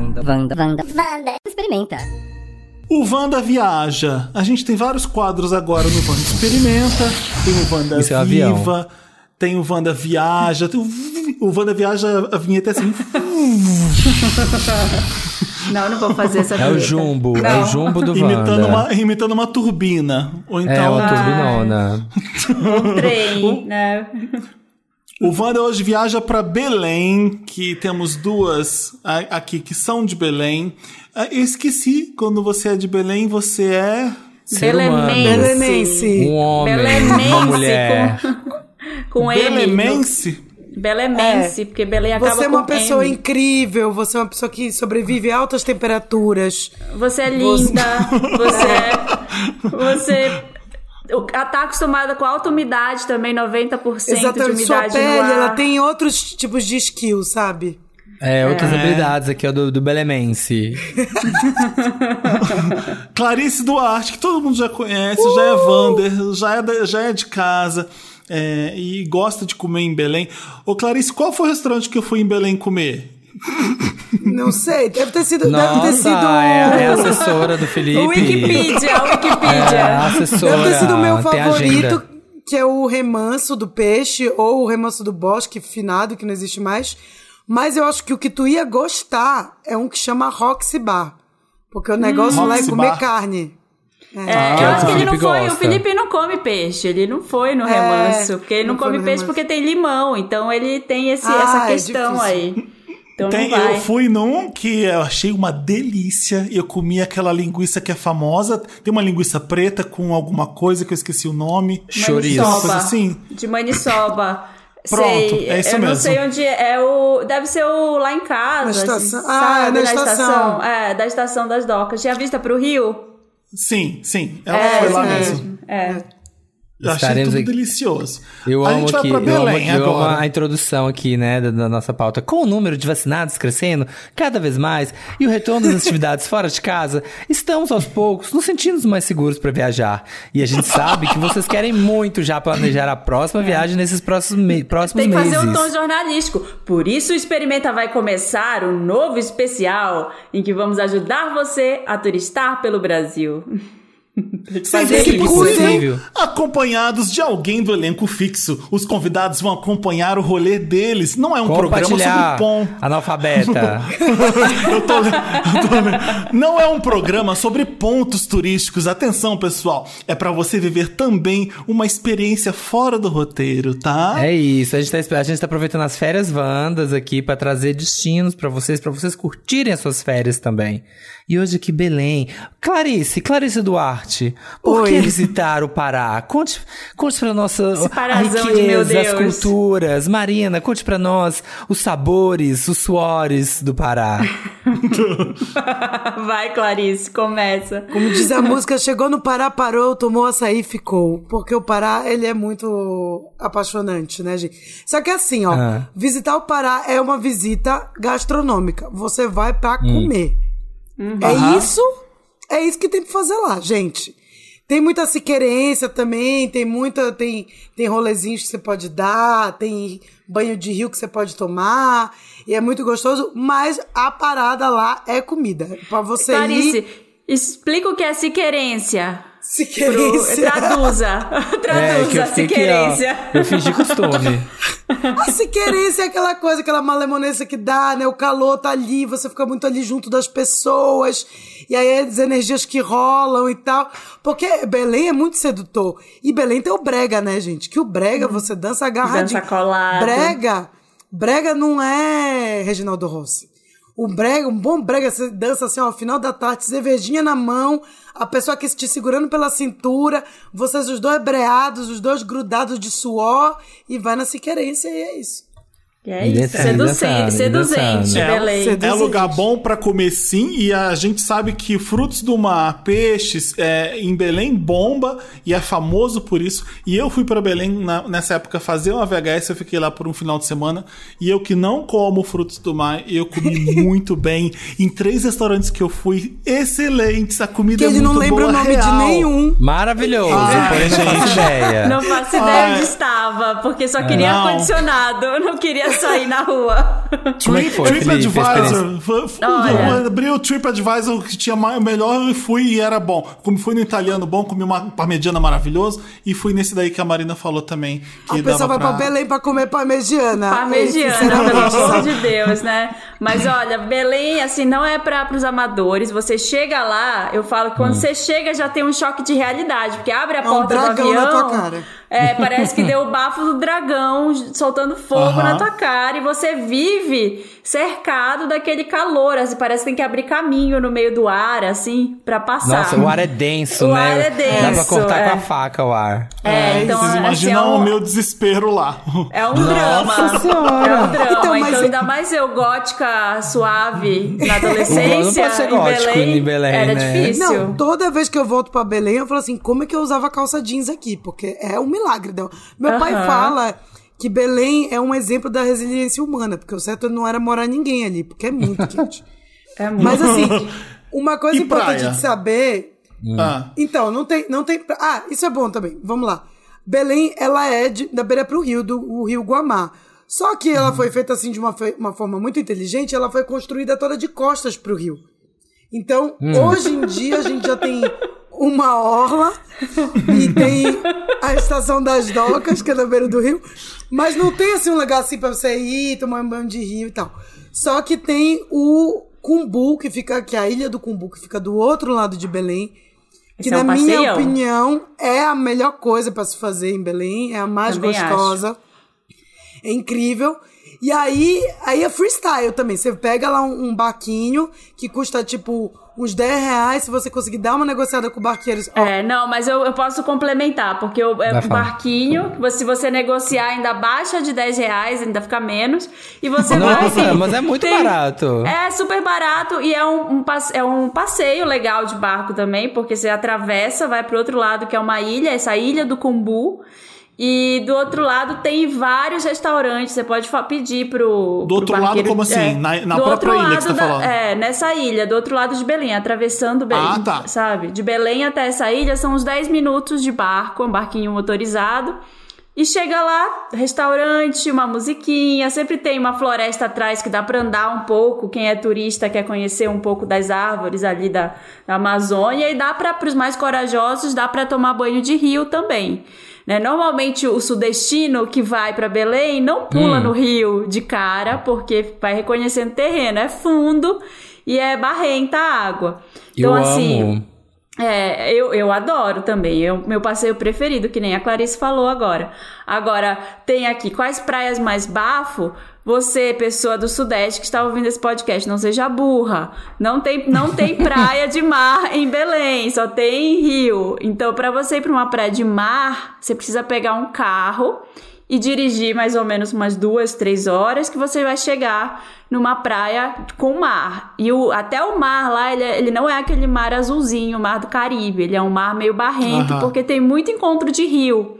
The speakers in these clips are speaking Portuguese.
Wanda, Wanda, Wanda, Wanda. Experimenta. O Wanda viaja. A gente tem vários quadros agora no Wanda Experimenta, tem o Wanda Isso é um Viva, avião. tem o Wanda Viaja, tem o, o Wanda Viaja, a vinheta é assim. Não, não vou fazer essa É o jumbo, é Não. o jumbo do imitando, Wanda. uma, imitando uma turbina. Ou então. É uma Ah. turbinona. Um trem, né? O Wanda hoje viaja para Belém, que temos duas aqui que são de Belém. Ah, Eu esqueci, quando você é de Belém, você é. Ser humano. Belenense. Um homem, Belemense, uma mulher. Com, com M. Belemense? Belemense, porque Belém acaba Você é uma pessoa M. incrível, você é uma pessoa que sobrevive a altas temperaturas. Você é linda, você é... Você... Ela tá acostumada com alta umidade também, 90% de Exatamente, sua umidade pele, no ar. ela tem outros tipos de skills, sabe? É, outras É. habilidades aqui, ó, do, do Belemense. Clarice Duarte, que todo mundo já conhece, já é Wander, já é, da- já é de casa é, e gosta de comer em Belém. Ô Clarice, qual foi o restaurante que eu fui em Belém comer? Não sei, deve ter sido. deve ter Nossa, sido. é, é a assessora do Felipe. O Wikipedia, o É, a Wikipedia. assessora. Deve ter sido o meu favorito, que é o remanso do peixe ou o remanso do bosque finado, que não existe mais. Mas eu acho que o que tu ia gostar é um que chama Roxy Bar. Porque o negócio lá é comer Bar. carne. É, eu é o acho que ele não foi. gosta. O Felipe não come peixe. Ele não foi no É, remanso. Porque ele não, não come peixe remanso. porque tem limão. Então ele tem esse, Ah, essa é questão difícil. aí. Então Tem- não vai. eu fui num que eu achei uma delícia. Eu comi aquela linguiça que é famosa. Tem uma linguiça preta com alguma coisa que eu esqueci o nome. Chouriço. Coisa assim. De maniçoba. Pronto, sei. é isso eu não mesmo. sei onde é. é o, deve ser o lá em casa. Na estação. Ah, sabe? na estação. É, da estação das docas. Tinha vista pro Rio? Sim, sim. Ela É, foi lá mesmo. mesmo. É. Eu achei Estaremos tudo aqui. delicioso. Eu a amo gente vai aqui, pra eu amo, Belém eu amo a introdução aqui, né, da, da nossa pauta. Com o número de vacinados crescendo cada vez mais e o retorno das atividades fora de casa, estamos aos poucos nos sentindo mais seguros para viajar. E a gente sabe que vocês querem muito já planejar a próxima viagem nesses próximos, me próximos Tem que meses. fazer um tom jornalístico. Por isso o Experimenta vai começar um novo especial em que vamos ajudar você a turistar pelo Brasil. Sempre que acompanhados de alguém do elenco fixo. Os convidados vão acompanhar o rolê deles. Não é um programa sobre pom. analfabeta. Eu tô eu tô. Não é um programa sobre pontos turísticos. Atenção, pessoal. É pra você viver também uma experiência fora do roteiro, tá? É isso, a gente, tá, a gente tá aproveitando as férias Wandas aqui pra trazer destinos pra vocês, pra vocês curtirem as suas férias também. E hoje aqui Belém. Clarice, Clarice Duarte, por Oi. que visitar o Pará? Conte, conte pra nós a, de riqueza, meu as Deus. culturas. Marina, conte pra nós os sabores, os suores do Pará. Vai, Clarice, começa. Como diz a música, chegou no Pará, parou, tomou açaí e ficou. Porque o Pará, ele é muito apaixonante, né, gente? Só que assim, ó, Ah. visitar o Pará é uma visita gastronômica. Você vai pra comer. É isso, é isso que tem pra fazer lá, gente. Tem muita siquerência também, tem muita, tem, tem rolezinhos que você pode dar, tem banho de rio que você pode tomar, e é muito gostoso, mas a parada lá é comida. Pra você ir... Clarice, explica o que é siquerência. Pro... Siquerência. Traduza. É, que Traduza eu a fiquei aqui, siquerência. ó. Eu fingi costume. A siquerência é aquela coisa, aquela malemonência que dá, né? O calor tá ali, você fica muito ali junto das pessoas, e aí as energias que rolam e tal. Porque Belém é muito sedutor. E Belém tem o brega, né, gente? Que o brega você dança agarradinho. Dança colado. Brega, brega não é Reginaldo Rossi. O brega, um bom brega, você dança assim, ó, final da tarde, cervejinha na mão, a pessoa aqui te segurando pela cintura, vocês os dois breados, os dois grudados de suor, e vai na siquerência, e é isso. É isso. Seduzente, seduzente, seduzente. É lugar bom pra comer sim, e a gente sabe que frutos do mar, peixes, é, em Belém bomba e é famoso por isso. E eu fui pra Belém na- nessa época fazer uma VHS, eu fiquei lá por um final de semana. E eu que não como frutos do mar, eu comi muito bem. Em três restaurantes que eu fui, excelentes. A comida Que é ele muito não lembra boa, o nome real. de nenhum. Maravilhoso, Ai, porém não faço ideia. Não faço ideia Ai. onde estava, porque só queria Não. ar-condicionado, não queria sair na rua. Como é que foi, TripAdvisor. Abri o TripAdvisor que tinha melhor e fui e era bom. Como fui no italiano bom, comi uma parmegiana maravilhoso e fui nesse daí que a Marina falou também. Que A pessoa dava vai pra pra... Belém pra comer parmegiana. Parmegiana, Sinceramente, pelo amor de Deus, né? Mas olha, Belém, assim, não é para os amadores. Você chega lá, eu falo que quando você chega já tem um choque de realidade, porque abre a Hum. É um porta do dragão avião. na tua cara. É, parece que deu o bafo do dragão soltando fogo na tua cara e você vive cercado daquele calor, assim, parece que tem que abrir caminho no meio do ar, assim, pra passar. Nossa, o ar é denso, O né? ar é Dá pra denso, cortar é. com a faca o ar. É, então, Vocês assim, imaginam é um- o meu desespero lá. É um drama. Senhora. É um drama. Então, Então, mas- ainda mais eu, gótica, suave, na adolescência. Não pode ser em gótico Belém, em Belém, Era né? difícil. Não, toda vez que eu volto pra Belém, eu falo assim, como é que eu usava calça jeans aqui? Porque é um milagre. Não. Meu pai Aham. fala que Belém é um exemplo da resiliência humana, porque o certo não era morar ninguém ali, porque é muito quente. É muito. Mas assim, uma coisa E importante praia? de saber Ah. Então, não tem, não tem. Ah, isso é bom também. Vamos lá. Belém, ela é de, da beira pro rio, do o rio Guamá. Só que ela foi feita assim de uma, fe- uma forma muito inteligente, ela foi construída toda de costas pro rio. Então, hoje em dia, a gente já tem uma orla e tem a estação das docas, que é na beira do rio, mas não tem assim um lugar assim pra você ir, tomar um banho de rio e tal. Só que tem o Cumbu, que fica, que é a ilha do Cumbu, que fica do outro lado de Belém, que Esse é na um minha passeião. opinião é a melhor coisa pra se fazer em Belém, é a mais Também gostosa. É incrível. E aí, aí é freestyle também. Você pega lá um, um barquinho que custa tipo uns 10 reais. Se você conseguir dar uma negociada com o barqueiro. ó, É, não, mas eu, eu posso complementar, porque o é Vai um barquinho, se você negociar ainda baixa de 10 reais, ainda fica menos. E você vai. Nossa, assim, mas é muito barato. É super barato e é um, um passe- é um passeio legal de barco também, porque você atravessa, vai pro outro lado, que é uma ilha, essa ilha do Cumbu. E do outro lado tem vários restaurantes, você pode pedir pro. Do pro outro lado, como assim? é, Na- na própria ilha que você tá da- falando? É, nessa ilha, do outro lado de Belém, atravessando Belém. Ah, tá. Sabe? De Belém até essa ilha são uns 10 minutos de barco, um barquinho motorizado. E chega lá, restaurante, uma musiquinha, sempre tem uma floresta atrás que dá pra andar um pouco. Quem é turista quer conhecer um pouco das árvores ali da, da Amazônia e dá para os mais corajosos, dá pra tomar banho de rio também. Né? Normalmente o sudestino que vai pra Belém não pula Hum. no rio de cara, porque vai reconhecendo terreno, é fundo e é barrenta a água. Então eu assim, amo. É, eu, eu adoro também. É o meu passeio preferido, que nem a Clarice falou agora. Agora, tem aqui quais praias mais bafo. Você, pessoa do Sudeste que está ouvindo esse podcast, não seja burra. Não tem, não tem praia de mar em Belém, só tem rio. Então, para você ir para uma praia de mar, você precisa pegar um carro e dirigir mais ou menos umas duas, três horas que você vai chegar numa praia com mar. E o, até o mar lá, ele, é- ele não é aquele mar azulzinho, o mar do Caribe. Ele é um mar meio barrento, Aham. porque tem muito encontro de rio.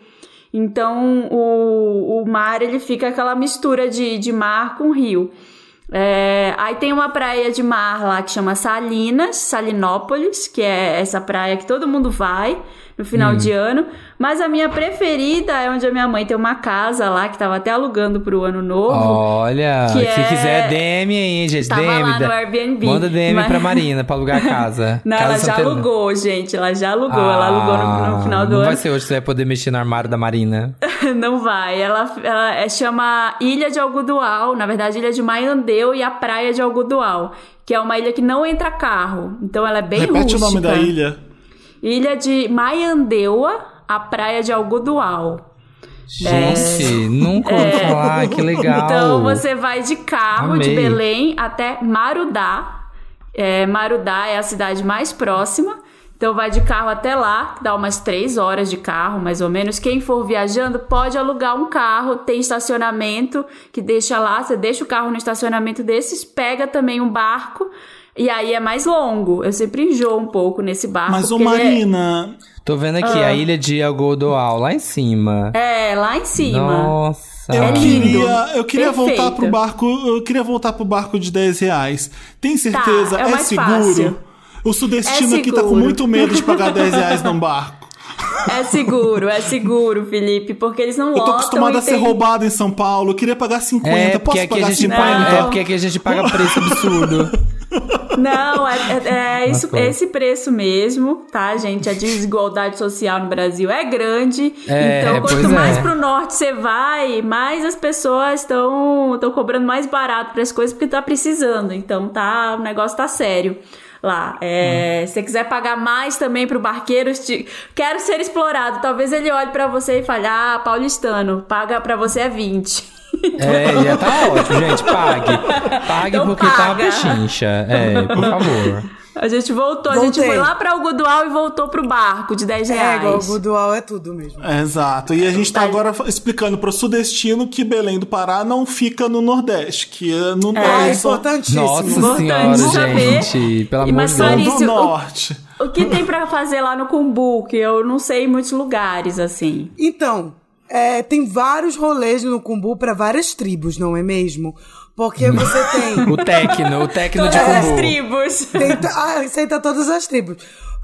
Então, o, o mar, ele fica aquela mistura de, de mar com rio. É, aí tem uma praia de mar lá que chama Salinas, Salinópolis, que é essa praia que todo mundo vai no final de ano. Mas a minha preferida é onde a minha mãe tem uma casa lá, que tava até alugando pro ano novo. Olha, que se é- quiser DM aí, gente. Tava DM. lá no Airbnb, Manda DM mas- pra Marina pra alugar a casa. Não, casa ela já alugou, gente. Ela já alugou. ela alugou no, no final do Ah, não ano. vai ser hoje que você vai poder mexer no armário da Marina. Não vai. Ela, ela é- chama Ilha de Algodual, na verdade, Ilha de Maiandeu e a Praia de Algodual, que é uma ilha que não entra carro. Então ela é bem Repete o nome rústica. da ilha. Ilha de Maiandeua, a Praia de Algodual. Gente, nunca ouvi falar, que legal. Então você vai de carro de Amei. Belém até Marudá. É, Marudá é a cidade mais próxima. Então vai de carro até lá, dá umas três horas de carro, mais ou menos. Quem for viajando pode alugar um carro, tem estacionamento que deixa lá. Você deixa o carro no estacionamento desses, pega também um barco. E aí é mais longo. Eu sempre enjoo um pouco nesse barco. Mas, ô é- Marina, Tô vendo aqui Ah. a ilha de Algodoal, lá em cima. É, lá em cima. Nossa. eu É lindo. queria, eu queria Perfeito. voltar pro barco. Eu queria voltar pro barco de 10 reais. Tem certeza? Tá, é é mais seguro? fácil. O sudestino É aqui tá com muito medo de pagar 10 reais num barco. É seguro, é seguro, Felipe, porque eles não Eu tô lotam acostumado a ser tem- roubado em São Paulo. Eu queria pagar 50. É, Posso pagar gente 50? paga, é porque aqui a gente paga preço absurdo. Não, é, é- é isso, qual? esse preço mesmo, tá, gente? A desigualdade social no Brasil é grande. É, então, pois quanto mais é. pro norte você vai, mais as pessoas estão cobrando mais barato para as coisas porque tá precisando. Então, tá, o negócio tá sério. Lá, é, se você quiser pagar mais também pro barqueiro, te- quero ser explorado. Talvez ele olhe pra você e fale: Ah, paulistano, paga pra você é 20. É, já tá ótimo, gente. Pague. Pague Então porque tá uma paga. pechincha. É, por favor. A gente voltou, a gente Voltei. foi lá pra Algodual e voltou pro barco de 10 É, reais. igual o Budual é tudo mesmo. Exato. E a gente tá Tá. agora explicando pro sudestino que Belém do Pará não fica no Nordeste, que é no É, é, só importantíssimo. Nossa Importante senhora, saber. gente. Pelo E amor mas de Deus. Do o- Norte. O que tem pra fazer lá no Cumbu, que eu não sei em muitos lugares, assim. Então, é, tem vários rolês no Cumbu para várias tribos, não é mesmo? Porque você tem. O Tecno, o Tecno de Todas as Cumbu. tribos. tem ah, aceita todas as tribos.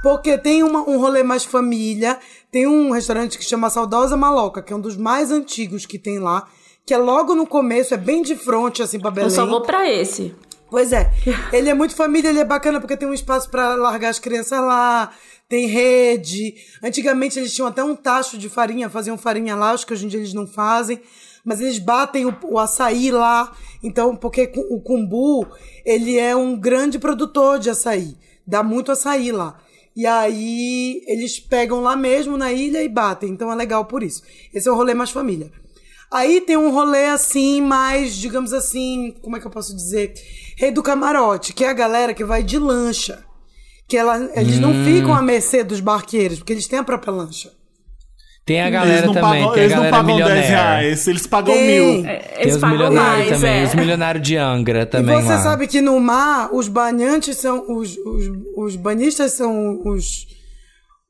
Porque tem uma- um rolê mais família, tem um restaurante que chama Saudosa Maloca, que é um dos mais antigos que tem lá, que é logo no começo, é bem de frente, assim, pra Belém. Eu só vou pra esse. Pois é. Ele é muito família, ele é bacana porque tem um espaço pra largar as crianças lá, tem rede. Antigamente eles tinham até um tacho de farinha, faziam farinha lá, acho que hoje em dia eles não fazem. Mas eles batem o, o açaí lá. Então, porque o Cumbu, ele é um grande produtor de açaí. Dá muito açaí lá. E aí eles pegam lá mesmo na ilha e batem. Então é legal por isso. Esse é o rolê mais família. Aí tem um rolê assim, mais, digamos assim, como é que eu posso dizer? Rei do camarote, que é a galera que vai de lancha. Que ela, eles não ficam à mercê dos barqueiros, porque eles têm a própria lancha. Tem a Eles galera não também, pagam, tem a eles não galera pagam 10 milionária. reais, eles pagam Tem. mil. É, Tem Eles os pagam milionários mais, também, é. os milionários de Angra também e você lá. sabe que no mar, os banhantes são. Os, os, os banhistas são os,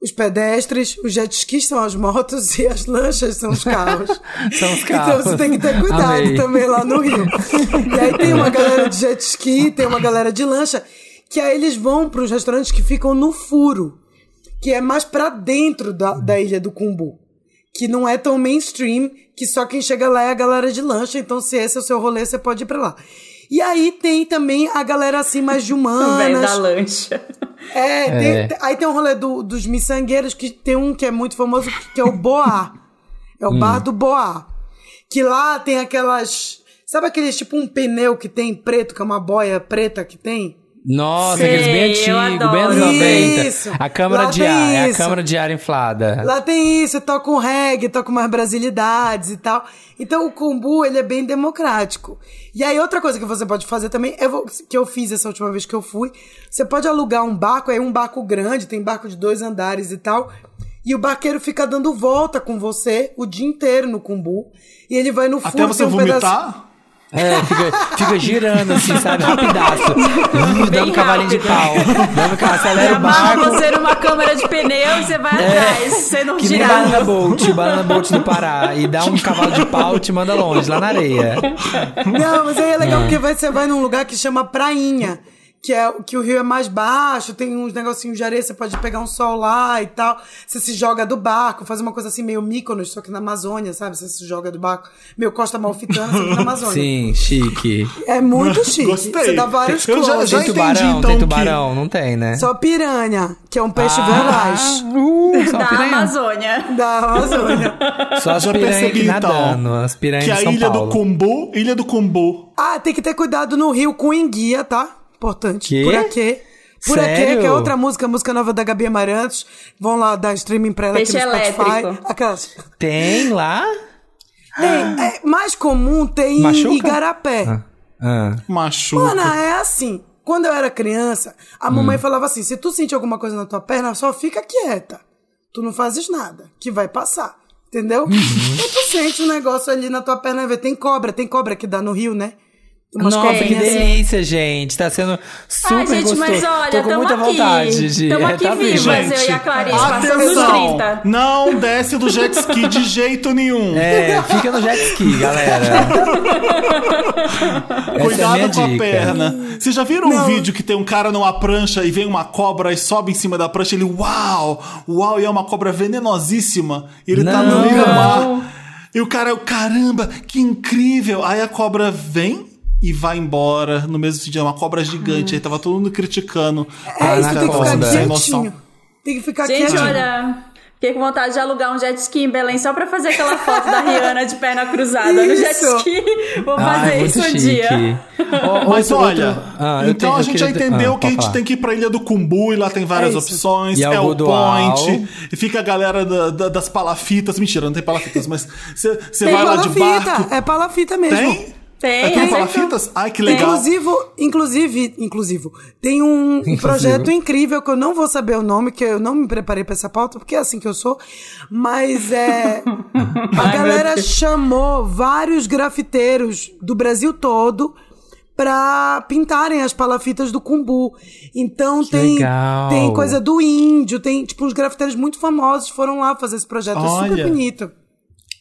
os pedestres, os jet skis são as motos e as lanchas são os carros. São os Então carros. você tem que ter cuidado Amei. também lá no Rio. E aí tem uma galera de jet ski, tem uma galera de lancha, que aí eles vão para os restaurantes que ficam no furo, que é mais pra dentro da, da ilha do Cumbu. Que não é tão mainstream, que só quem chega lá é a galera de lancha, então se esse é o seu rolê, você pode ir pra lá. E aí tem também a galera assim mais de O velho da humanas. lancha. É, É. tem- aí tem um rolê do- dos miçangueiros, que tem um que é muito famoso, que é o Boá. É o Hum. bar do Boá. Que lá tem aquelas. Sabe aqueles tipo um pneu que tem preto, que é uma boia preta que tem? Nossa, Sei, aqueles bem eu antigos, bem anos adoro. 90. Isso. A câmara Lá de ar, é a câmara de ar inflada. Lá tem isso, toca um reggae, toca umas brasilidades e tal. Então o Kumbu, ele é bem democrático. E aí outra coisa que você pode fazer também, é que eu fiz essa última vez que eu fui, você pode alugar um barco, é um barco grande, tem barco de dois andares e tal, e o barqueiro fica dando volta com você o dia inteiro no Kumbu, e ele vai no fundo, Até você um vomitar. pedaço- É, fica, fica girando assim, sabe? Rapidaço. Uh, dando cavalinho de pau. Dando ca- acelera o barco. você numa câmera de pneu e você vai atrás. Você não Que nem gira. Banana Boat, Banana Boat do Pará. E dá um cavalo de pau e te manda longe, lá na areia. Não, mas aí é legal porque vai- você vai num lugar que chama Prainha. Que, é, que o rio é mais baixo, tem uns negocinhos de areia, você pode pegar um sol lá e tal. Você se joga do barco, faz uma coisa assim meio Mykonos, só que na Amazônia, sabe? Você se joga do barco, meio Costa Malfitana, só que na Amazônia. Sim, chique. É muito chique. Gostei. Você dá vários Eu já- já Tem entendi, tubarão, então, tem que- tubarão, não tem, né? Só piranha, que é um peixe Ah, veraz Uh, só Da piranha. Amazônia. da Amazônia. Só as piranhas percebi, aqui então, nadando, as piranhas que a São ilha Paulo. do Cumbu, ilha do Cumbu. Ah, tem que ter cuidado no rio com enguia, tá? Importante. Quê? Por aqui. Por aqui, Sério? que é outra música, música nova da Gabi Amarantos. Vão lá dar streaming pra ela Peixe aqui no Spotify. elétrico. Aquelas. Tem lá? Tem, é, mais comum tem Machuca? em Igarapé. Ah. Machuca. Mano, é assim. Quando eu era criança, a Hum. mamãe falava assim: se tu sentir alguma coisa na tua perna, só fica quieta. Tu não fazes nada, que vai passar. Entendeu? Uhum. Então tu sente um negócio ali na tua perna, vê, tem cobra, tem cobra que dá no rio, né? Umas Nossa, que delícia, gente. Tá sendo super Ai, gente, gostoso. mas olha, Tô com tamo muita aqui. vontade de Tamo é, aqui tá vivas, vendo? eu e a Clarice, Atenção, 30. não desce do jet ski de jeito nenhum. É, fica no jet ski, galera. É Cuidado minha com a dica. perna. Vocês já viram um Não. vídeo que tem um cara numa prancha e vem uma cobra e sobe em cima da prancha? Ele, uau, uau, e é uma cobra venenosíssima. E ele tá no Não. meio do mar. E o cara, caramba, que incrível. Aí a cobra vem e vai embora no mesmo sentido. É uma cobra gigante. Aí tava todo mundo criticando. É isso, Ah, tem que ficar Anaconda. Sem noção. quietinho. Tem que ficar Gente, quietinho. olha, fiquei com vontade de alugar um jet ski em Belém só pra fazer aquela foto da Rihanna de perna cruzada no jet Isso. ski. Vou Ai, fazer muito isso um chique. dia. Ó, Mas outro- olha, outro- Ah, então tenho- a gente já queria- entendeu ah, que a gente tem que ir pra Ilha do Cumbu e lá tem várias É isso. opções. E é o. Point. E fica a galera da- da- das palafitas. Mentira, não tem palafitas, mas você vai lá de palafita, barco. é palafita mesmo. Tem? Tem, É, tem acertou. palafitas? Ai, que legal. Inclusive, inclusive, inclusive, tem um um projeto incrível que eu não vou saber o nome, que eu não me preparei pra essa pauta, porque é assim que eu sou. Mas é. A galera chamou vários grafiteiros do Brasil todo pra pintarem as palafitas do Cumbu. Então tem, legal. tem coisa do índio, tem tipo uns grafiteiros muito famosos foram lá fazer esse projeto. É super Olha. bonito.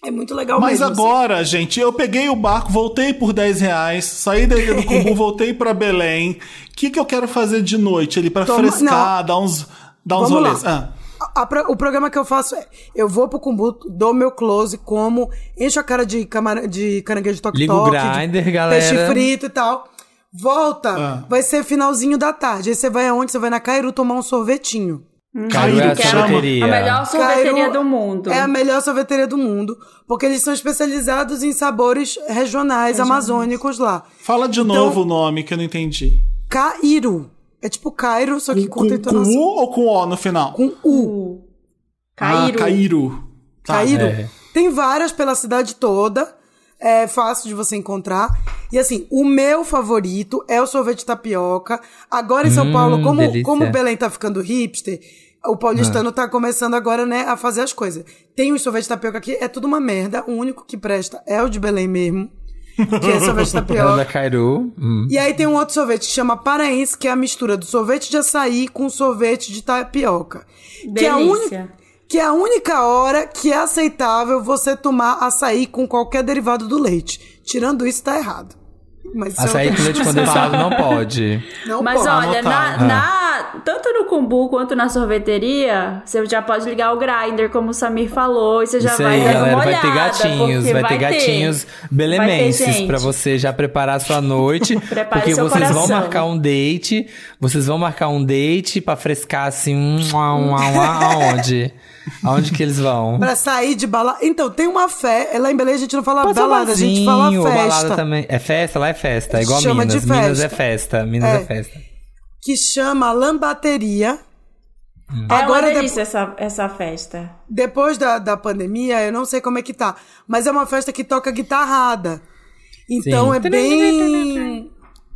É muito legal Mas mesmo. assim. agora, gente, eu peguei o barco, voltei por 10 reais, saí da Ilha do Cumbu, voltei pra Belém. O que, que eu quero fazer de noite ali pra Toma- frescar, dar uns, dar uns Vamos rolês? Ah, A- a o programa que eu faço é: eu vou pro Cumbuto, dou meu close, como, encho a cara de, camara, de caranguejo toque Liga o toque, grinder, de galera. peixe frito e tal. Volta, Ah. vai ser finalzinho da tarde. Aí você vai aonde? Você vai na Cairu tomar um sorvetinho. É a que é uma- sorveteria. A melhor sorveteria Cairu do mundo. É a melhor sorveteria do mundo, porque eles são especializados em sabores regionais, amazônicos lá. fala de Então- novo o nome que eu não entendi. Cairu. É tipo Cairo, só que com, Com, com. U ou com O no final? Com U. Caíro. Ah, Caíro. Tá. Caíro. É. Tem várias pela cidade toda. É fácil de você encontrar. E assim, o meu favorito é o sorvete de tapioca. Agora em São Hum, Paulo, como, delícia. como o Belém tá ficando hipster, o paulistano tá começando agora, né, a fazer as coisas. Tem o sorvete de tapioca aqui, é tudo uma merda. O único que presta é o de Belém mesmo. Que é sorvete de Ela da tapioca. Cairu. Hum. E aí tem um outro sorvete que chama paraense, que é a mistura do sorvete de açaí com sorvete de tapioca. Que é a única Delícia. que é a única hora que é aceitável você tomar açaí com qualquer derivado do leite. Tirando isso, tá errado. Mas é Açaí com leite condensado não pode. Não Mas pode. olha, na, na- tanto no Cumbu quanto na sorveteria, você já pode ligar o grinder, como o Samir falou, e você já Isso vai aí, dando galera. uma Vai ter olhada, gatinhos, vai ter gatinhos belemenses pra você já preparar a sua noite. Porque seu vocês vão coração. marcar um date. Vocês vão marcar um date pra frescar assim. Um, um, um, aonde? Aonde que eles vão? Pra sair de balada. Então, tem uma fé. Lá em Belém a gente não fala Pode balada, a gente fala ou balada festa. também. É festa? Lá é festa. É igual Chama de Minas. Minas é festa. festa. Minas é, É. festa. Que chama lambateria. Hum. É Agora, uma de- delícia essa, essa festa. depois da, da pandemia, eu não sei como é que tá. Mas é uma festa que toca guitarrada. Então Sim. é bem.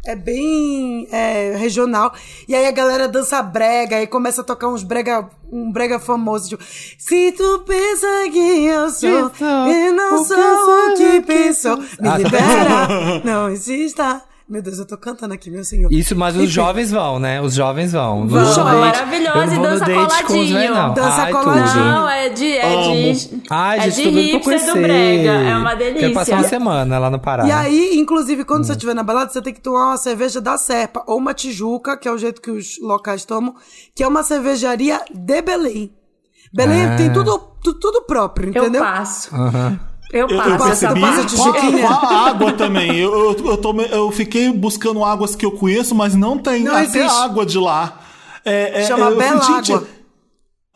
É bem é, regional. E aí a galera dança brega, aí começa a tocar uns brega, um brega famoso. Tipo, Se tu pensa que eu sou, e não sou o que pensou, sou. me Ah, tá libera, não exista. Meu Deus, eu tô cantando aqui, meu senhor. Isso, mas os Enfim. jovens vão, né? Os jovens vão. Vão. Eu não e dança date com os coladinho. não. Dança Ai, coladinho. tudo. Não, é de. É de, Ai, é gente, de hipster do Brega. É uma delícia. Quero passar uma semana lá no Pará. E aí, inclusive, quando Hum. você estiver na balada, você tem que tomar uma cerveja da Serpa, ou uma Tijuca, que é o jeito que os locais tomam, que é uma cervejaria de Belém. Belém Ah. tem tudo, tu- tudo próprio, Eu entendeu? passo. Aham. Eu Eu, eu percebi a, água também. Eu, eu, eu, eu fiquei buscando águas que eu conheço, mas não tem Não até existe. água de lá. É, é, Chama eu falei, Belágua.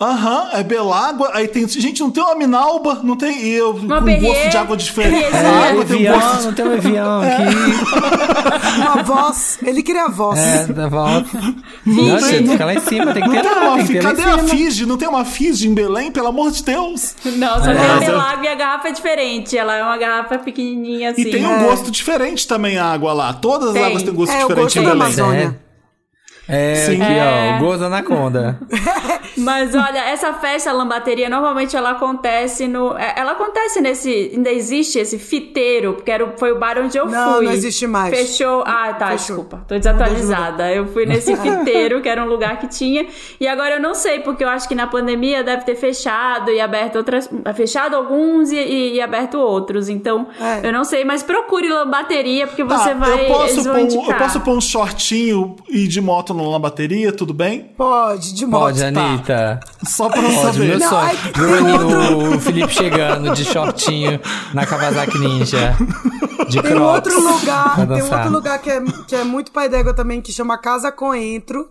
Aham, é Belágua. Aí tem. Gente, não tem uma Minalba, não tem. E eu com gosto Perrier, de água diferente. É, água tem um gosto. não tem um Evian aqui. Uma voz. Ele queria a voz. É, da volta. Não, tem. gente, fica lá em cima, tem que Não ter tem lá, uma tem em Cadê a. Fiji? Não tem uma Fiji em Belém, pelo amor de Deus. Não, só É. tem a Belágua e a garrafa é diferente. Ela é uma garrafa pequenininha assim. E tem um gosto diferente também a água lá. Todas as Tem. águas têm gosto É, o diferente gosto em da Belém. Amazônia. É, Sim. aqui, É. ó, o gozo anaconda. Mas olha, essa festa lambateria normalmente ela acontece no. é, Ela acontece nesse. Ainda existe esse fiteiro, porque era, o- foi o bar onde eu Não, fui. não existe mais. Fechou. Ah, tá, Fechou. desculpa. Tô desatualizada. Eu fui nesse fiteiro, que era um lugar que tinha. E agora eu não sei, porque eu acho que na pandemia deve ter fechado e aberto outras. Fechado alguns e, e- e aberto outros. Então, É. eu não sei, mas procure lambateria, porque você Tá, vai. eu, posso pôr, um- eu posso pôr um shortinho e de moto na bateria, tudo bem? Pode, de moto. Pode, tá. Anitta. Só pra eu Pode, saber. meu Não, sonho. outro- o Felipe chegando de shortinho na Kawasaki Ninja. De Tem crocs. outro lugar, tem um outro lugar que é, que é muito pai d'égua também, que chama Casa Coentro,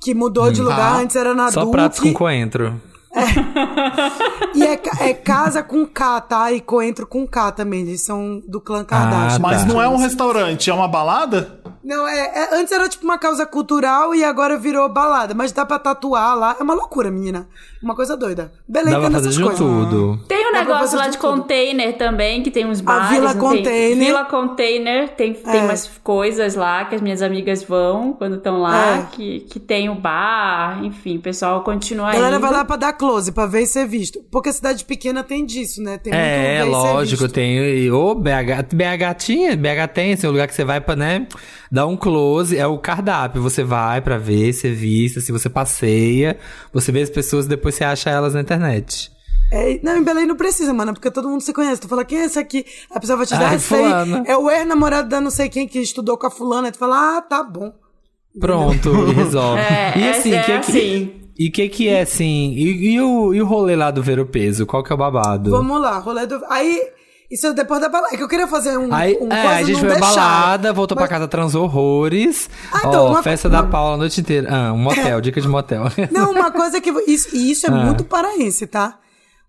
que mudou de lugar, Ah. antes era na Hum. Só Duque, pratos com coentro. e é, é Casa com K, tá? E Coentro com K também, eles são do clã Kardashian. Ah, Mas tá. não é um restaurante, é uma balada? Não, é, é- antes era tipo uma causa cultural e agora virou balada, mas dá pra tatuar lá, é uma loucura, menina, uma coisa doida. Belém Dá tem fazer essas de coisas. tudo. Tem um Dá negócio lá de de container também, que tem uns bares. Vila não tem? Container. Vila Container. Tem, tem É. umas coisas lá que as minhas amigas vão quando estão lá, É. que, que tem o bar, enfim, o pessoal continua A galera indo. vai lá pra dar close, pra ver e ser visto. Porque cidade pequena tem disso, né? Tem muito É, e lógico, visto. tem. Ô, BH, BH tinha, BH tem, esse é um lugar que você vai pra, né, dar um close, é o cardápio. Você vai pra ver, ser vista, se você passeia, você vê as pessoas e depois você acha elas na internet. É, não, em Belém não precisa, mano, porque todo mundo se conhece. Tu fala, quem é esse aqui? A pessoa vai te dar Ai, aí. fulano. É o ex-namorado da não sei quem que estudou com a fulana. Tu fala, ah, tá bom. Pronto, e resolve. É, e assim, é que que, assim. E o que que é assim? E, e o, e o rolê lá do ver o peso? Qual que é o babado? Vamos lá, rolê do. Aí, isso é depois da balada. É que eu queria fazer um. Aí, um é, a gente foi pra deixaram. balada, voltou pra casa, transou horrores. Ah, então, Ó, uma- festa da Paula a noite inteira. Ah, um motel, dica de motel. Não, uma coisa que. Isso, e isso é Ah. muito paraense, tá?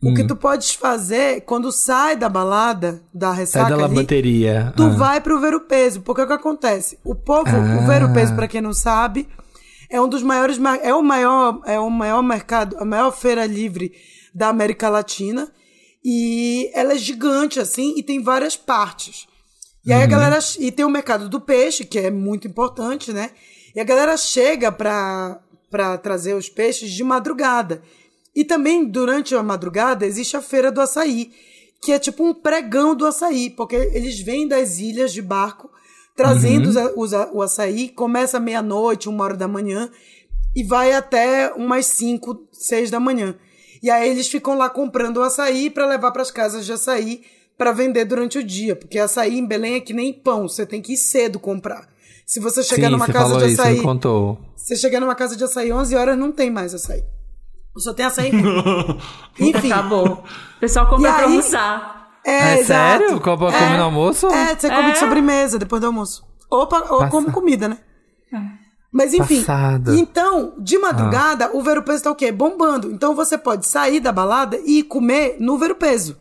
O Hum. que tu podes fazer quando sai da balada, da Sai ressaca. da ali, lavanderia. tu Ah. vai pro ver o peso. Porque o que acontece? O povo, o ver o peso, pra quem não sabe, é um dos maiores, é o maior, é o maior mercado, a maior feira livre da América Latina. E ela é gigante, assim, e tem várias partes. E aí a galera. E tem o mercado do peixe, que é muito importante, né? E a galera chega pra, pra trazer os peixes de madrugada. E também, durante a madrugada, existe a feira do açaí, que é tipo um pregão do açaí, porque eles vêm das ilhas de barco, trazendo os a- os a- o açaí, começa meia-noite, uma hora da manhã, e vai até umas 5, 6 da manhã. E aí eles ficam lá comprando o açaí para levar para as casas de açaí para vender durante o dia, porque açaí em Belém é que nem pão, você tem que ir cedo comprar. Se você chegar Sim, numa você casa falou de isso, açaí, me contou. você chegar numa casa de açaí 11 horas não tem mais açaí. Só tem açaí. Enfim. Acabou. O pessoal compra E pra aí- almoçar. É, É sério? Come- come no almoço? É, você come É. de sobremesa depois do almoço. Ou, pa- ou come comida, né? Mas enfim. Passada. Então, de madrugada, o ver o peso tá o quê? Bombando. Então você pode sair da balada e comer no ver o peso.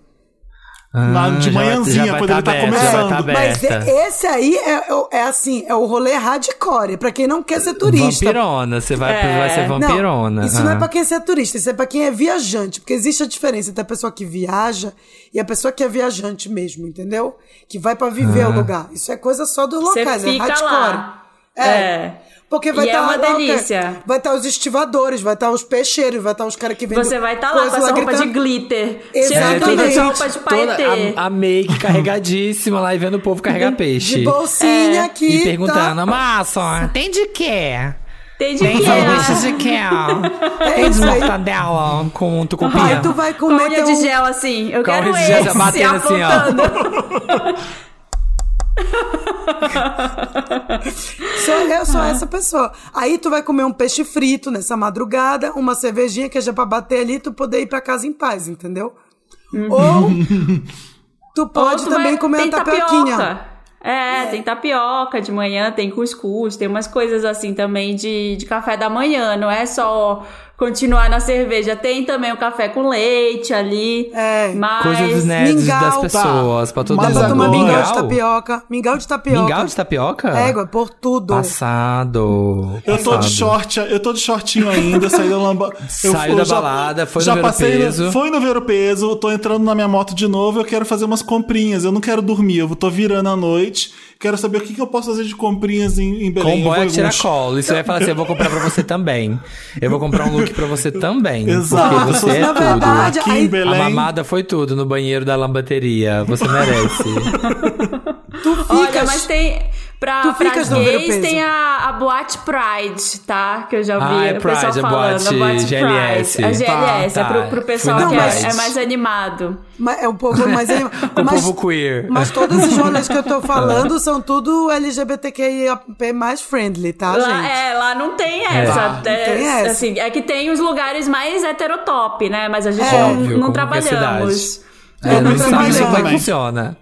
Lá de já vai- manhãzinha, já vai quando tá ele tá aberto, começando. Já vai tá Mas aberta. é- esse aí é, é- é assim, é o rolê hardcore, pra quem não quer ser turista. Vampirona, você vai, É. vai ser vampirona. Não, isso não é Ah. pra quem é turista, isso é pra quem é viajante. Porque existe a diferença entre a pessoa que viaja e a pessoa que é viajante mesmo, entendeu? Que vai pra viver Ah. o lugar. Isso é coisa só dos locais, é hardcore. lá. É. É. Porque vai E é estar uma lá, ó, delícia. cara, Vai estar os estivadores, vai estar os peixeiros, vai estar os caras que vendem. Você vai estar lá coisa com essa roupa de gritando. glitter. Exatamente. Cheio de Toda- roupa de Toda paetê. a, a make carregadíssima lá e vendo o povo carregar peixe. De bolsinha É. aqui. E perguntando, tá? Massa, tem de quê? Tem de Tem quê? sanduíches de quê? É Tem de mortadela com tucupim? Aí tu vai Com comer unha teu... de gel assim. Eu Com quero unha de gel esse batendo assim, ó. Sou, eu sou essa pessoa. Aí tu vai comer um peixe frito nessa madrugada, uma cervejinha que é já pra bater ali tu poder ir pra casa em paz, entendeu? Ou tu pode Ou tu também vai- comer tem a tapioquinha. tapioca. É, tem tapioca de manhã, tem cuscuz, tem umas coisas assim também de, de café da manhã. Não é só continuar na cerveja. Tem também o café com leite ali. É. Mas. Coisas nerds Mingau, das tá. pessoas, pra todo Mas Dá mundo. pra tomar mingau de tapioca. Mingau de tapioca. Mingau de tapioca? Égua, por tudo. Passado. Eu tô de short, eu tô de shortinho ainda, saí da lamba. eu- Saiu eu da já- balada, foi no já Ver o passei, Peso. Foi no ver o peso, tô entrando na minha moto de novo, eu quero fazer umas comprinhas. Eu não quero dormir, eu tô virando à noite. Quero saber o que, que eu posso fazer de comprinhas em, em Belém. Com boy Eu a vou- tiracolo. E você vai falar assim: eu vou comprar pra você também. Eu vou comprar um look pra você também. Exato. Porque você é Na tudo. verdade, Aqui aí em Belém. A mamada foi tudo no banheiro da lambateria. Você merece. tu ficas... Olha, mas tem. Pra, Tu pra ficas no ver o gays peso. tem a, a Boate Pride, tá? Que eu já vi Ah, é o pessoal Pride, a falando. boate GLS. Pride. A GLS, Tá, é pro, tá. pro pessoal Fui que é, Pride. é mais animado. Mas é o povo mais... O mas, povo queer. mas todos os rolês que eu tô falando são tudo LGBTQIA mais friendly, tá, Lá, gente? é, lá não tem essa. Tá, não é, tem essa. Assim, é que tem os lugares mais heterotop, né? Mas a gente É. não, Óbvio, não é a trabalhamos. É, não não sabe como é que também.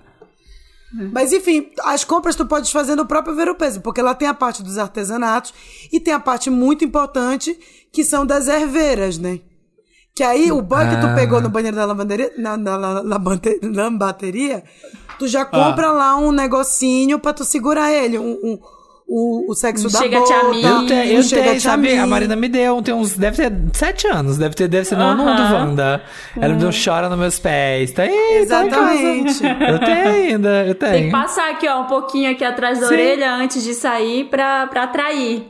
Funciona. Mas enfim, as compras tu pode fazer no próprio Ver o Peso, porque lá tem a parte dos artesanatos e tem a parte muito importante que são das erveiras, né? Que aí o boy que tu Ah. pegou no banheiro da lavanderia, na, na, na, lambateria, tu já compra lá um negocinho pra tu segurar ele, um, um- o, o sexo da chega-te a boca. Eu, te, eu chega tenho, te sabe? A Marina me deu, tem uns. Deve ter sete anos, deve ter, deve ser no ano um do Aham. Wanda. Ela me deu chora nos meus pés. Tá aí, tá. Exatamente. Eu tenho ainda, eu tenho. Tem que passar aqui, ó, um pouquinho aqui atrás da Sim. orelha antes de sair pra, pra atrair.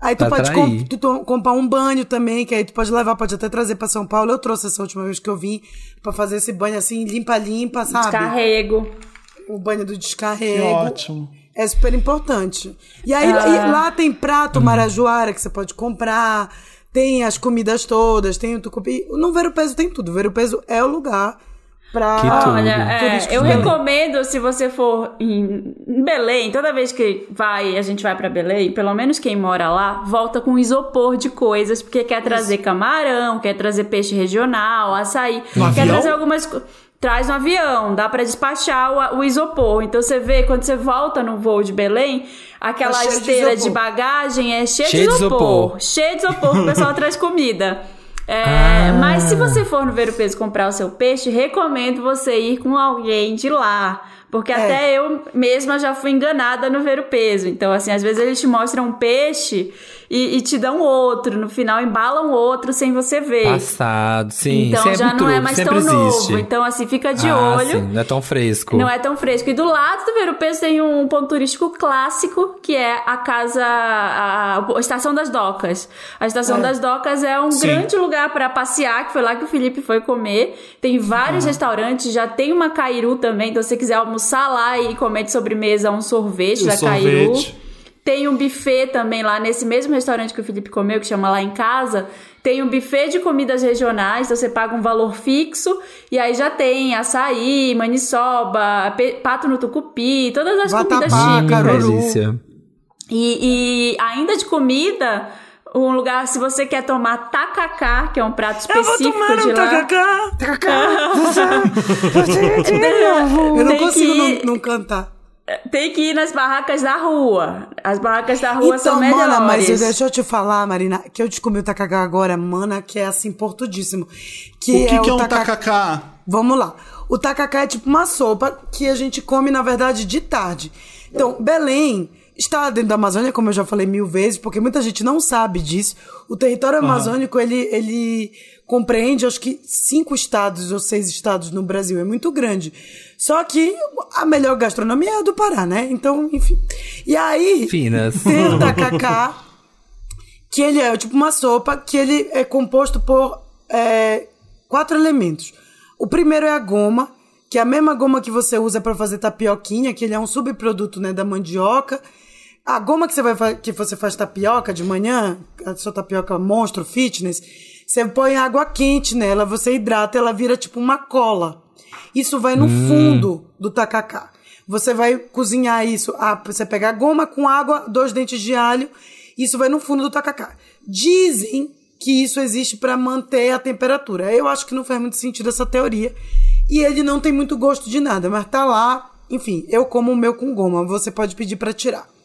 Aí tu pode atrair. com- tu comprar um banho também, que aí tu pode levar, pode até trazer pra São Paulo. Eu trouxe essa última vez que eu vim pra fazer esse banho assim, limpa-limpa, sabe? Descarrego. O banho do Que descarrego. ótimo. É super importante. E aí Ah. e lá tem prato marajoara que você pode comprar, tem as comidas todas, tem o tucupi. No Ver o Peso tem tudo. O Ver o Peso é o lugar pra. Que tudo. Olha, é, eu recomendo se você for em, Belém, toda vez que vai, a gente vai pra Belém, pelo menos quem mora lá, volta com isopor de coisas, porque quer trazer camarão, quer trazer peixe regional, açaí, No quer avião? trazer algumas co- Traz no avião, dá pra despachar o, o isopor. Então você vê, quando você volta no voo de Belém, aquela Tá de esteira de, isopor. bagagem é cheia Cheio de de isopor. Cheio de isopor, o pessoal traz comida. É, Ah. Mas se você for no Ver o Peso comprar o seu peixe, recomendo você ir com alguém de lá. Porque até eu mesma já fui enganada no Ver o Peso. Então, assim, às vezes eles te mostram um peixe e, e te dão outro. No final, embalam outro sem você ver. Passado, sim. então sempre já não truque, é mais tão existe. novo. Então, assim, fica de Ah, olho. sim, não é tão fresco. Não é tão fresco. E do lado do Ver o Peso tem um ponto turístico clássico, que é a casa, a, a Estação das Docas. A Estação das Docas é um Sim. grande lugar para passear, que foi lá que o Felipe foi comer. Tem vários restaurantes, já tem uma Cairu também, então se você quiser almoçar lá e comer de sobremesa um sorvete O da Cairu. sorvete. Tem um buffet também lá nesse mesmo restaurante que o Felipe comeu, que chama Lá em Casa. Tem um buffet de comidas regionais, então você paga um valor fixo e aí já tem açaí, maniçoba, pato no tucupi, todas as Vatapá, comidas caruru. delícia. E, e ainda de comida, um lugar, se você quer tomar tacacá, que é um prato específico eu vou tomar de um lá. tacacá, tacacá. Eu não Tem consigo que não, não cantar. Tem que ir nas barracas da rua. As barracas da rua são Então, melhores. mana, mas deixa eu te falar, Marina, que eu descobri o tacacá agora, mana, que é assim, portudíssimo. Que O que, é que é um taca- tacacá? Vamos lá. O tacacá é tipo uma sopa que a gente come, na verdade, de tarde. Então, Belém está dentro da Amazônia, como eu já falei mil vezes, porque muita gente não sabe disso. O território amazônico, ele, ele compreende, acho que, cinco estados ou seis estados no Brasil. É muito grande. Só que a melhor gastronomia é a do Pará, né? Então, enfim. E aí, Finas. tem o tacacá, que ele é tipo uma sopa, que ele é composto por é, quatro elementos. O primeiro é a goma, que é a mesma goma que você usa para fazer tapioquinha, que ele é um subproduto né, da mandioca. A goma que você, vai, que você faz tapioca de manhã, a sua tapioca monstro fitness, você põe água quente nela, você hidrata, ela vira tipo uma cola. Isso vai no fundo do tacacá. Você vai cozinhar isso. Ah, você pega a goma com água, dois dentes de alho. Isso vai no fundo do tacacá. Dizem que isso existe para manter a temperatura. Eu acho que não faz muito sentido essa teoria. E ele não tem muito gosto de nada, mas tá lá. Enfim, eu como o meu com goma. Você pode pedir para tirar.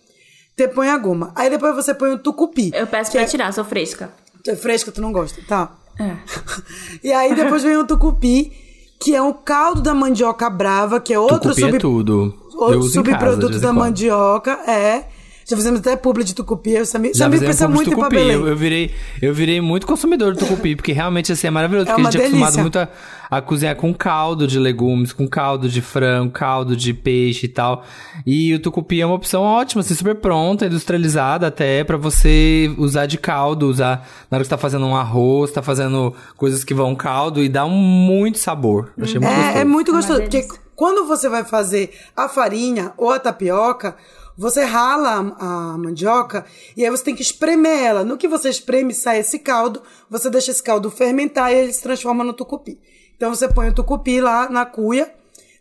Você põe a goma. Aí depois você põe o tucupi. Eu peço pra é- tirar, sou fresca. Tu é fresca, tu não gosta. Tá. e aí depois vem o tucupi, que é um caldo da mandioca brava, que é outro, Tucupi sub... é tudo. Outro subproduto da mandioca. É. Já fizemos até publi de tucupi. Eu Samir, Já Samir fizemos pensa publi muito de em. Belém. Eu, eu virei, eu virei muito consumidor do tucupi, porque realmente assim, é maravilhoso. É porque a gente é acostumado delícia. muito a, a cozinhar com caldo de legumes, com caldo de frango, caldo de peixe e tal. E o tucupi é uma opção ótima, assim, super pronta, industrializada até, pra você usar de caldo, usar na hora que você tá fazendo um arroz, tá fazendo coisas que vão caldo e dá um muito sabor. Eu achei muito É, gostoso. é muito gostoso, porque delícia. quando você vai fazer a farinha ou a tapioca, você rala a, a mandioca e aí você tem que espremer ela. No que você espreme, sai esse caldo, você deixa esse caldo fermentar e ele se transforma no tucupi. Então você põe o tucupi lá na cuia,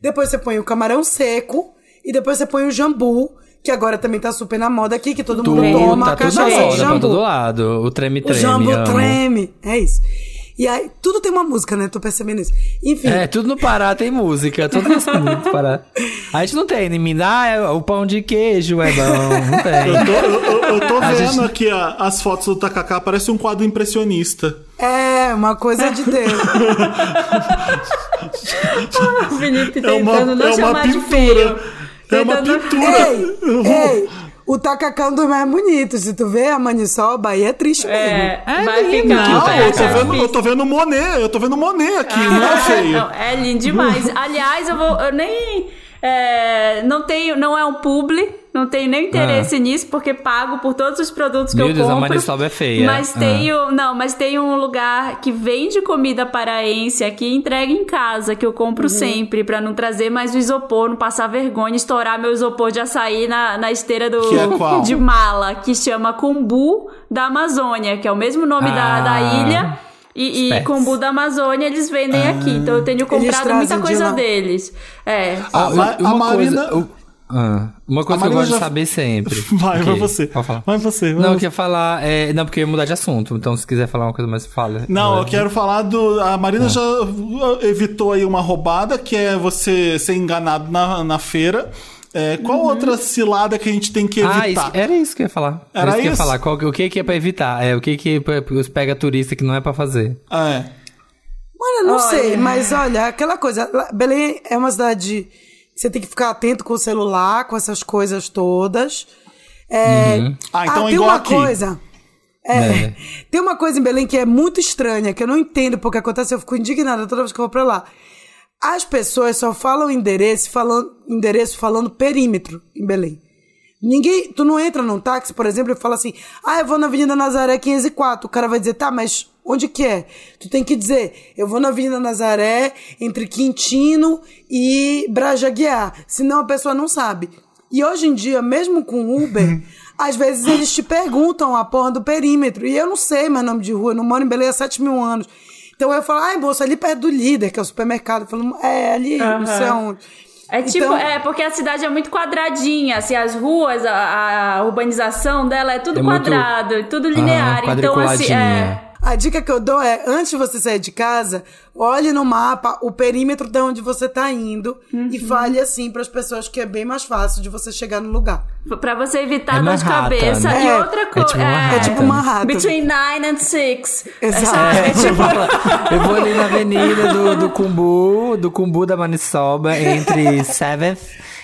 depois você põe o camarão seco e depois você põe o jambu, que agora também tá super na moda aqui, que todo mundo Tudo, toma tá cachaça de moda, pra jambu. todo lado. O O treme-treme, jambu amo. treme. É isso. E aí, tudo tem uma música, né? Tô percebendo isso. Enfim. É, tudo no Pará tem música, tudo do Pará. A gente não tem, em Minas, ah, é- o pão de queijo é bom, não Eu tem. tô, eu, eu- eu tô A vendo gente- aqui a- as fotos do Takaká, parece um quadro impressionista. É, uma coisa de Deus. O Felipe É uma, tentando não é uma chamar de pintura. feio. É uma Tentando- pintura. ei, ei, o tacacão do mais bonito. Se tu vê a maniçoba, aí é triste mesmo. É, É vai lindo ficar. Não, eu tô, vendo, eu tô vendo Monet, eu tô vendo Monet aqui, não é Ah, feio. não, é lindo demais. Aliás, eu vou. Eu nem. É, não tenho. Não é um publi. Não tenho nem interesse nisso, porque pago por todos os produtos que Ah. Meu eu Deus, a compro. Maniçoba é feia. Mas Ah. tenho. Não, mas tem um lugar que vende comida paraense aqui e entrega em casa, que eu compro sempre, pra não trazer mais o isopor, não passar vergonha, estourar meu isopor de açaí na, na esteira do, Que é de mala, que chama Cumbu da Amazônia, que é o mesmo nome da, Ah. da ilha. E, e Specs. Cumbu da Amazônia eles vendem aqui. Então eu tenho comprado muita de coisa lá. deles. É. Ah, Ma- uma a Marina- Coisa, o- ah, uma coisa A que eu gosto de já- saber sempre. Vai, vai você. Pode falar. Vai você. vai Não, eu você. queria falar. é, não, porque eu ia mudar de assunto. Então, se quiser falar uma coisa mais, fala. Não, eu quero falar do. A Marina já evitou aí uma roubada, que é você ser enganado na, na feira. É, qual outra cilada que a gente tem que Ah, isso- evitar? era isso que eu ia falar. Era isso que eu ia falar. Qual, o que, que é pra evitar? É, o que que pra- os pega turista que não é pra fazer? É. Mano, eu não Olha. sei, mas olha, aquela coisa. Belém é uma cidade que você tem que ficar atento com o celular, com essas coisas todas. É, Ah, então é tem igual uma aqui. coisa. É, É. Tem uma coisa em Belém que é muito estranha, que eu não entendo porque acontece, eu fico indignada toda vez que eu vou pra lá. As pessoas só falam endereço falando, endereço falando perímetro em Belém. Ninguém, tu não entra num táxi, por exemplo, e fala assim: "Ah, eu vou na Avenida Nazaré 504". O cara vai dizer: "Tá, mas onde que é?". Tu tem que dizer: "Eu vou na Avenida Nazaré entre Quintino e Braja Guiar". Senão a pessoa não sabe. E hoje em dia, mesmo com Uber, às vezes eles te perguntam a porra do perímetro. E eu não sei meu nome de rua, eu não moro em Belém há 7 mil anos. Então eu falo, ai, moça, ali perto do líder, que é o supermercado. Eu falo, é, ali, não sei aonde. É tipo, Então- é porque a cidade é muito quadradinha, assim, as ruas, a, a urbanização dela é tudo É muito- quadrado, é tudo linear. Então, assim, é. A dica que eu dou é, antes de você sair de casa, olhe no mapa o perímetro de onde você tá indo e Uhum. fale assim para as pessoas que é bem mais fácil de você chegar no lugar. pra você evitar É dor de cabeça. né? E É, outra é coisa. tipo Manhattan. É tipo Manhattan. Between nine and six. Exato. É, tipo, Eu vou ali na avenida do, do Cumbu, do Cumbu da Maniçoba, entre 7th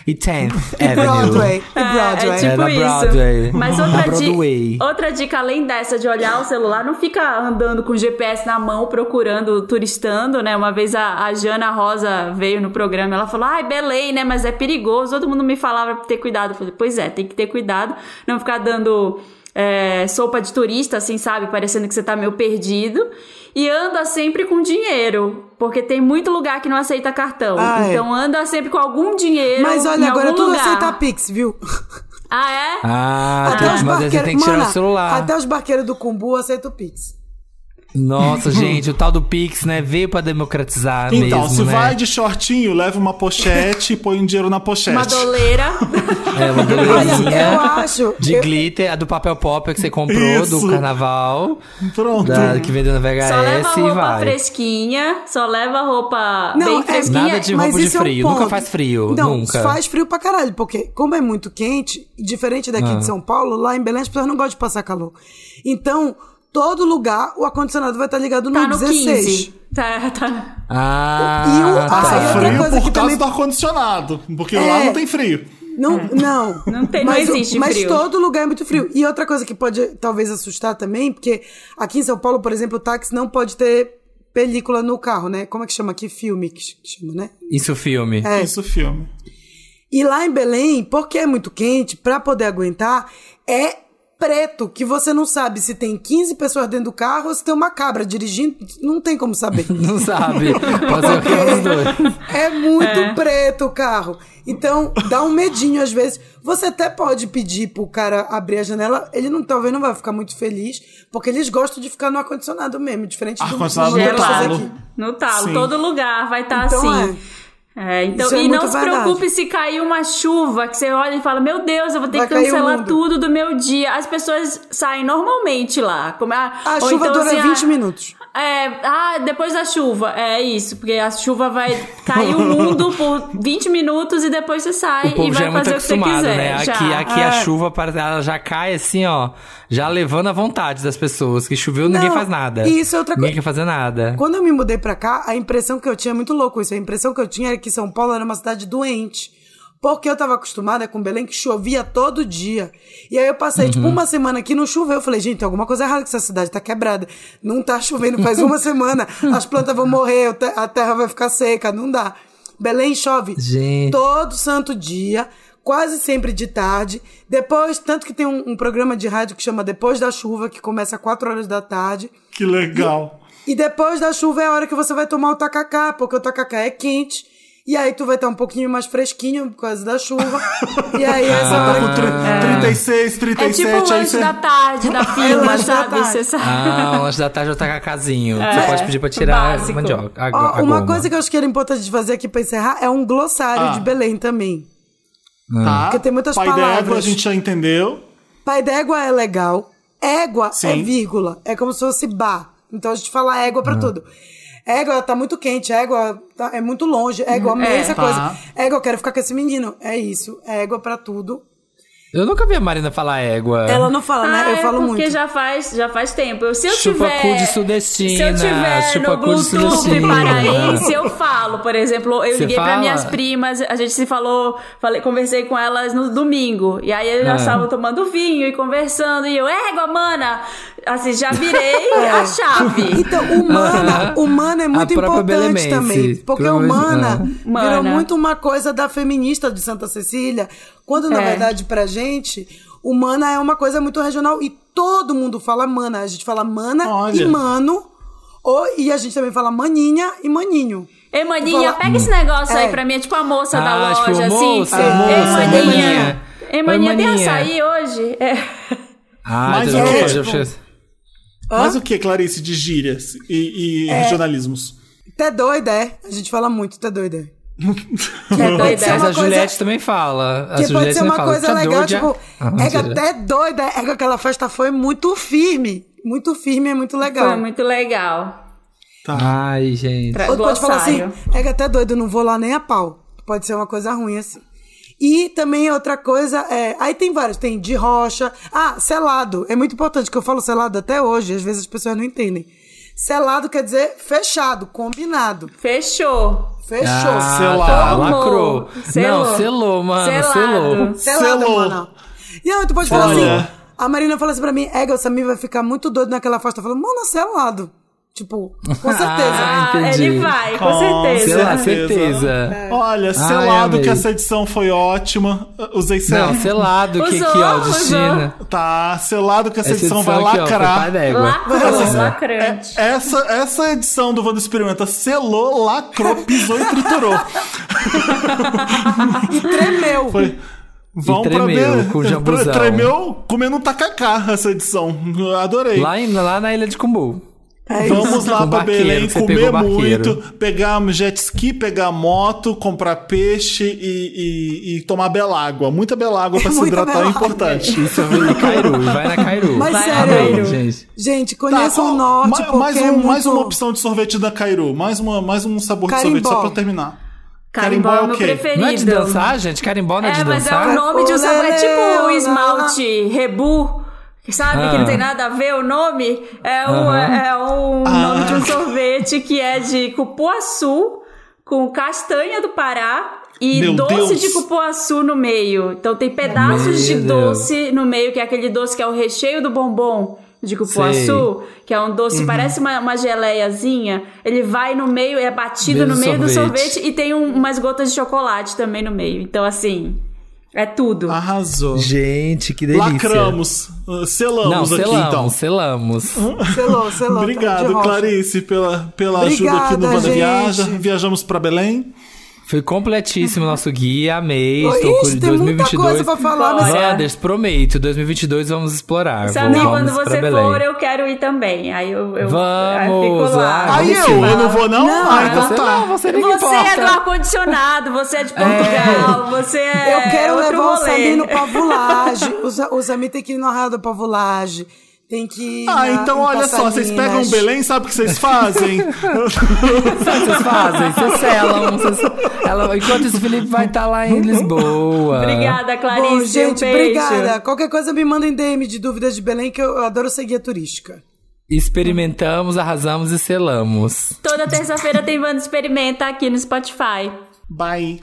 e 10th E Avenue. Broadway. E Broadway. é tipo É, na isso. Broadway. Mas outra, Broadway. di outra dica, além dessa de olhar o celular, não fica andando com o GPS na mão procurando, turistando, né? Uma vez a, a Jana Rosa veio no programa, ela falou: ai, Belém, né? Mas é perigoso. Todo mundo me falava pra ter cuidado. Eu falei: pois é, tem que ter cuidado, não ficar dando. É, sopa de turista, assim, sabe? Parecendo que você tá meio perdido. E anda sempre com dinheiro. Porque tem muito lugar que não aceita cartão. Ah, é. então anda sempre com algum dinheiro. Mas em olha, agora algum tudo lugar. aceita Pix, viu? Ah, é? Ah, Até tem- os mas aí você barqueiros- tem que tirar Mana, o celular. Até os barqueiros do Cumbu aceitam o Pix. Nossa, gente, o tal do Pix, né? Veio pra democratizar Então, mesmo, se né? vai de shortinho, leva uma pochete e põe um dinheiro na pochete. Uma doleira. É, uma acho. de eu- glitter, a do papel pop que você comprou Isso. do carnaval, Pronto. da- que vendeu na VHS Só leva e roupa vai. fresquinha. Só leva roupa Não, bem é- fresquinha. Nada de Mas roupa de isso é um frio, nunca faz frio, Não, nunca. faz frio pra caralho, porque como é muito quente, diferente daqui Ah. de São Paulo, lá em Belém as pessoas não gostam de passar calor. Então, todo lugar o ar-condicionado vai estar ligado no Tá no 16. 15. Tá, tá. Ah, E o- tá. Passa Ah, outra frio coisa por que causa também- do ar-condicionado. Porque É. lá não tem frio. Não, não. Não tem- não mas, o- existe mas frio. todo lugar é muito frio. E outra coisa que pode talvez assustar também, porque aqui em São Paulo, por exemplo, o táxi não pode ter película no carro, né? Como é que chama aqui? Filme que chama, né? Isso filme. É. Isso, filme. E lá em Belém, porque é muito quente, pra poder aguentar, é preto, que você não sabe se tem 15 pessoas dentro do carro ou se tem uma cabra dirigindo, não tem como saber. Não sabe. Pode ser é os dois. É muito preto o carro. Então, dá um medinho às vezes. Você até pode pedir pro cara abrir a janela, ele não talvez não vai ficar muito feliz, porque eles gostam de ficar no ar-condicionado mesmo, diferente do Ar-condicionado do no que talo. No talo, Sim. todo lugar vai estar Então, assim. É, então, Isso é e não se verdade. preocupe se cair uma chuva, que você olha e fala, meu Deus, eu vou ter Vai que cancelar tudo do meu dia. As pessoas saem normalmente lá. Como a, A chuva então, dura assim, 20 ah, minutos. É, ah, depois da chuva. É isso, porque a chuva vai cair o mundo por 20 minutos e depois você sai e vai é fazer o que você quiser. né? já. Aqui, aqui a É. chuva ela já cai assim, ó. Já levando a vontade das pessoas. Que choveu, ninguém Não, faz nada. e isso é outra Ninguém coisa. quer fazer nada. Quando eu me mudei pra cá, a impressão que eu tinha é muito louco isso. A impressão que eu tinha era que São Paulo era uma cidade doente. Porque eu tava acostumada com Belém que chovia todo dia. E aí eu passei, tipo, uma semana aqui não choveu. Eu falei, gente, tem alguma coisa errada que essa cidade tá quebrada. Não tá chovendo faz uma semana. As plantas vão morrer, a terra vai ficar seca. Não dá. Belém chove Gente. todo santo dia, quase sempre de tarde. Depois, tanto que tem um, um programa de rádio que chama Depois da Chuva, que começa às 4 horas da tarde. Que legal. E depois da chuva é a hora que você vai tomar o tacacá, porque o tacacá é quente. E aí tu vai estar um pouquinho mais fresquinho por causa da chuva. e aí essa Tá hora com que... tri- 36, É 37, tipo o lanche você... da tarde da firma, lanche da sabe? tarde. Você sabe. Ah, o lanche da tarde eu tá casinho. É, Você pode pedir pra tirar básico. a mandioca. A, Ó, a uma goma. coisa que eu acho que era importante de fazer aqui pra encerrar é um glossário Ah. de Belém também. Tá. Porque tem muitas Pai palavras. d'égua, a gente já entendeu. Pai d'égua é legal. Égua é Sim. vírgula. É como se fosse bar. Então a gente fala égua pra tudo. Égua tá muito quente, égua tá- é muito longe, égua é É. essa Tá. coisa. Égua, eu quero ficar com esse menino. É isso. Égua pra tudo. Eu nunca vi a Marina falar égua. Ela não fala, né? Ah, Eu é falo porque muito. já faz, já faz tempo. Se eu Chupa tiver, cu de sudestina, Se eu tiver chupa no Bluetooth paraense, eu falo. Por exemplo, eu Você liguei fala? pra minhas primas, a gente se falou, falei, conversei com elas no domingo. E aí elas Ah. estavam tomando vinho e conversando. E eu, égua, mana! Assim, já virei É. a chave. Então, humana, humana é muito importante belemense. também. Porque humana ah. virou Mana. muito uma coisa da feminista de Santa Cecília. Quando, na É. verdade, pra gente, humana é uma coisa muito regional. E todo mundo fala mana. A gente fala mana Olha. e mano. Ou, e a gente também fala maninha e maninho. Ei, maninha, Fala- pega esse negócio aí É. pra mim. É tipo a moça da Ah, loja, tipo, assim. moça, Ei, moça, maninha. maninha. Ei, Oi, maninha, tem maninha. açaí hoje? É. Ah, Mas pode- Tipo, já- Mas o que, Clarice, de gírias e, e É. regionalismos? Tá doida, é? A gente fala muito, tá doida. É Pode ser Mas a coisa- Juliette também fala. A Que pode Juliette ser também uma fala. coisa Tá legal, doida? tipo, Ah, é mentira. até doida, é que aquela festa foi muito firme. Muito firme, é muito legal. Foi muito legal. Tá. Ai, gente. Outro pode falar assim, é que até doido, não vou lá nem a pau. Pode ser uma coisa ruim assim. E também outra coisa, é, aí tem vários, tem de rocha. Ah, selado. É muito importante que eu falo selado até hoje, às vezes as pessoas não entendem. Selado quer dizer fechado, combinado. Fechou. Fechou. Ah, Selado. tá, Formou. lacrou. Selou. Não, selou, mano. Selado. Selou. Selado, Selou. mano. E aí tu pode falar Olha. assim, a Marina fala assim pra mim, Ega, o Samir vai ficar muito doido naquela festa. Eu falo, mano, selado. Tipo, com certeza. Ah, Ah, entendi. ele vai, com, Com certeza. Sei lá, certeza. certeza. Olha, Ai, selado amei. que essa edição foi ótima. Usei Não, selado. selado que Usou, aqui, ó, usou. Destina. Tá, selado que essa, Essa edição, edição vai aqui, ó, lacrar. d'égua. Lacrou, lacrante. Essa, essa edição do Vando Experimenta selou, lacrou, pisou e triturou. E tremeu. Foi. Vão pra tremeu ver- com o jambuzão. pra- Tremeu comendo um tacacá essa edição. Adorei. Lá, em- lá na Ilha de Cumbu. É Vamos isso. lá barqueiro, Belém comer muito, pegar jet ski, pegar moto, comprar peixe e, e- e tomar belágua. Muita belágua pra se Muita hidratar é importante. Isso em Cairu, vai na Cairu. Mas Vai sério, na Cairu. gente. gente, Tá, conheçam qual- o norte mais, um- é muito... mais uma opção de sorvete da Cairu. Mais, uma, mais um sabor de sorvete Carimbó. só pra terminar. Carimbó é o meu quê? preferido. Não é de dançar, gente? Carimbó não é, É, de mas é dançar? o nome de um sabor. É tipo o esmalte rebu. Sabe Ah. que não tem nada a ver o nome? É um, Aham. é um Ah. nome de um sorvete que é de cupuaçu com castanha do Pará e Meu doce Deus. de cupuaçu no meio. Então tem pedaços Meu de Deus. doce no meio, que é aquele doce que é o recheio do bombom de cupuaçu, que é um doce, Uhum. parece uma, uma geleiazinha. Ele vai no meio, é batido Meio no do meio do sorvete. sorvete e tem um- umas gotas de chocolate também no meio. Então, assim, é tudo. Arrasou. Gente, que delícia. Lacramos. Selamos Não, aqui, selamos, então. selamos. Selou, selou. tá Obrigado. Clarice, pela, pela ajuda aqui no Obrigada, gente. Viaja. Viajamos pra Belém. Foi completíssimo o nosso guia, amei. Ixi, Estou com tem muita 2022. coisa pra falar, mas Bora. Wanders, prometo, 2022 vamos explorar. Samir, vamos quando você Belém. for, eu quero ir também. Aí eu, eu Vamos aí eu fico lá. Aí eu, eu não vou não? Não, ah, então Você tá. não, você nem Você importa. é do ar-condicionado, você é de Portugal, você é. Eu quero outro levar o rolê. Samir no Pavulage. O, o Samir tem que ir no Arraial do Pavulage. Tem que ir Ah, na- então olha só, vocês pegam Belém, sabe o que vocês fazem? Sabe o que vocês fazem? Vocês selam. Vocês... Ela... Enquanto isso, o Felipe vai estar lá em Lisboa. Obrigada, Clarice. Bom, gente, um beijo. obrigada. Qualquer coisa me mandem DM de dúvidas de Belém, que eu adoro ser guia turística. Experimentamos, arrasamos e selamos. Toda terça-feira tem Wanda Experimenta aqui no Spotify. Bye.